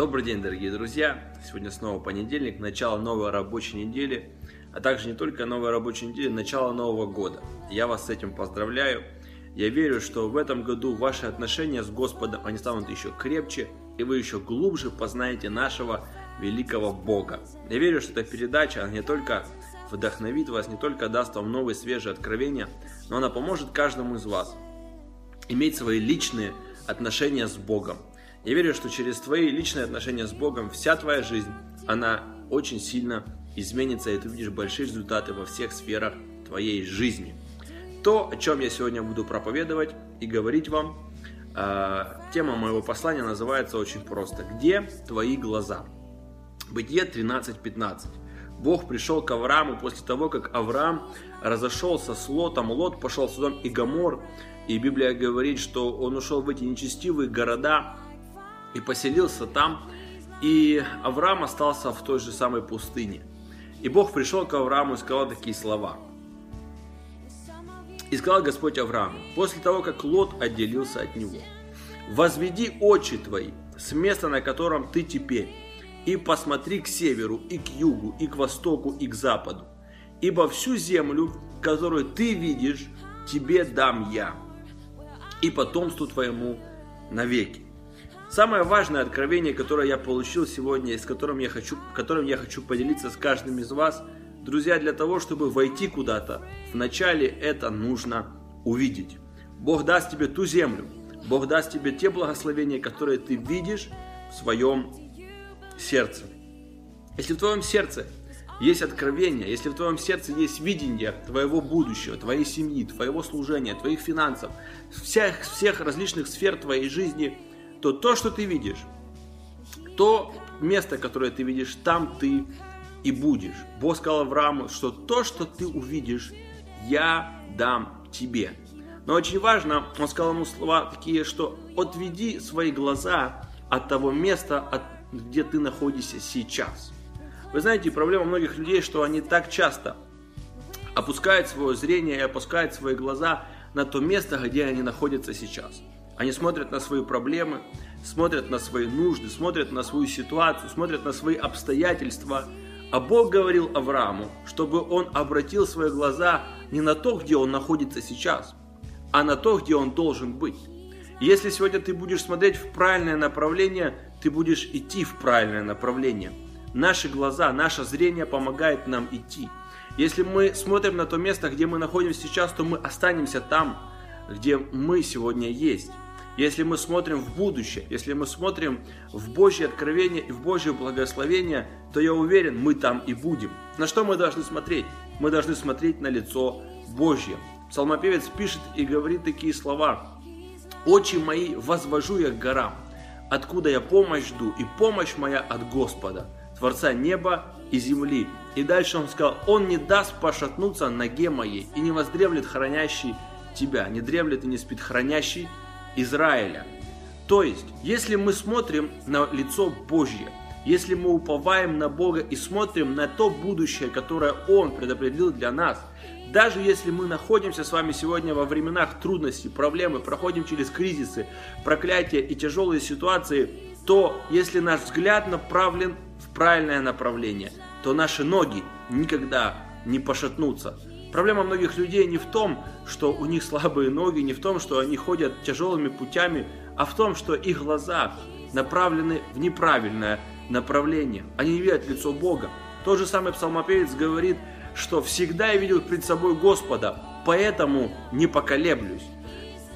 Добрый день, дорогие друзья! Сегодня снова понедельник, начало новой рабочей недели, а также не только новой рабочей недели, начало Нового года. Я вас с этим поздравляю. Я верю, что в этом году ваши отношения с Господом, они станут еще крепче, и вы еще глубже познаете нашего великого Бога. Я верю, что эта передача она не только вдохновит вас, не только даст вам новые свежие откровения, но она поможет каждому из вас иметь свои личные отношения с Богом. Я верю, что через твои личные отношения с Богом вся твоя жизнь, она очень сильно изменится, и ты увидишь большие результаты во всех сферах твоей жизни. То, о чем я сегодня буду проповедовать и говорить вам, э, тема моего послания называется очень просто. Где твои глаза? Бытие 13.15. Бог пришел к Аврааму после того, как Авраам разошелся с Лотом. Лот пошел в Содом и Гамор. И Библия говорит, что он ушел в эти нечестивые города и поселился там. И Авраам остался в той же самой пустыне. И Бог пришел к Аврааму и сказал такие слова. И сказал Господь Аврааму, после того, как Лот отделился от него, «Возведи очи твои с места, на котором ты теперь, и посмотри к северу, и к югу, и к востоку, и к западу. Ибо всю землю, которую ты видишь, тебе дам я, и потомству твоему навеки. Самое важное откровение, которое я получил сегодня, и с которым я хочу, которым я хочу поделиться с каждым из вас, друзья, для того, чтобы войти куда-то, вначале это нужно увидеть. Бог даст тебе ту землю, Бог даст тебе те благословения, которые ты видишь в своем сердце. Если в твоем сердце есть откровение, если в твоем сердце есть видение твоего будущего, твоей семьи, твоего служения, твоих финансов, всех, всех различных сфер твоей жизни – то то, что ты видишь, то место, которое ты видишь, там ты и будешь. Бог сказал Аврааму, что то, что ты увидишь, я дам тебе. Но очень важно, он сказал ему слова такие, что отведи свои глаза от того места, от, где ты находишься сейчас. Вы знаете, проблема многих людей, что они так часто опускают свое зрение и опускают свои глаза на то место, где они находятся сейчас. Они смотрят на свои проблемы, смотрят на свои нужды, смотрят на свою ситуацию, смотрят на свои обстоятельства. А Бог говорил Аврааму, чтобы он обратил свои глаза не на то, где он находится сейчас, а на то, где он должен быть. если сегодня ты будешь смотреть в правильное направление, ты будешь идти в правильное направление. Наши глаза, наше зрение помогает нам идти. Если мы смотрим на то место, где мы находимся сейчас, то мы останемся там, где мы сегодня есть. Если мы смотрим в будущее, если мы смотрим в Божье откровение и в Божье благословение, то я уверен, мы там и будем. На что мы должны смотреть? Мы должны смотреть на лицо Божье. Псалмопевец пишет и говорит такие слова. «Очи мои возвожу я к горам, откуда я помощь жду, и помощь моя от Господа, Творца неба и земли». И дальше он сказал, «Он не даст пошатнуться ноге моей, и не воздремлет хранящий тебя, не дремлет и не спит хранящий Израиля. То есть, если мы смотрим на лицо Божье, если мы уповаем на Бога и смотрим на то будущее, которое Он предопределил для нас, даже если мы находимся с вами сегодня во временах трудностей, проблемы, проходим через кризисы, проклятия и тяжелые ситуации, то если наш взгляд направлен в правильное направление, то наши ноги никогда не пошатнутся. Проблема многих людей не в том, что у них слабые ноги, не в том, что они ходят тяжелыми путями, а в том, что их глаза направлены в неправильное направление. Они не видят лицо Бога. Тот же самый псалмопевец говорит, что всегда я видел пред собой Господа, поэтому не поколеблюсь.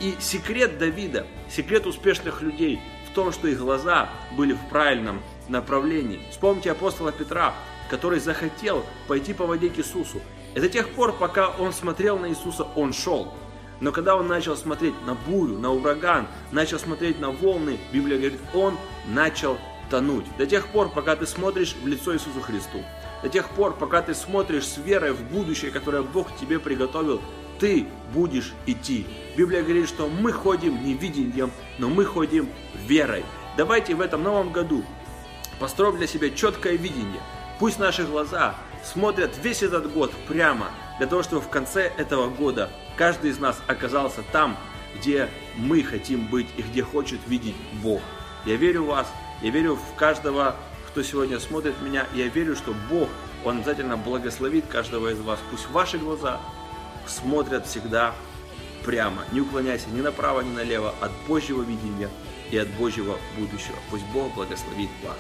И секрет Давида, секрет успешных людей в том, что их глаза были в правильном направлении. Вспомните апостола Петра, который захотел пойти по воде к Иисусу. И до тех пор, пока он смотрел на Иисуса, он шел. Но когда он начал смотреть на бурю, на ураган, начал смотреть на волны, Библия говорит, он начал тонуть. До тех пор, пока ты смотришь в лицо Иисусу Христу. До тех пор, пока ты смотришь с верой в будущее, которое Бог тебе приготовил, ты будешь идти. Библия говорит, что мы ходим не видением, но мы ходим верой. Давайте в этом новом году построим для себя четкое видение. Пусть наши глаза смотрят весь этот год прямо, для того, чтобы в конце этого года каждый из нас оказался там, где мы хотим быть и где хочет видеть Бог. Я верю в вас, Я верю в каждого, кто сегодня смотрит меня. Я верю, что Бог, Он обязательно благословит каждого из вас. Пусть ваши глаза смотрят всегда прямо. Не уклоняйся ни направо, ни налево от Божьего видения и от Божьего будущего. Пусть Бог благословит вас.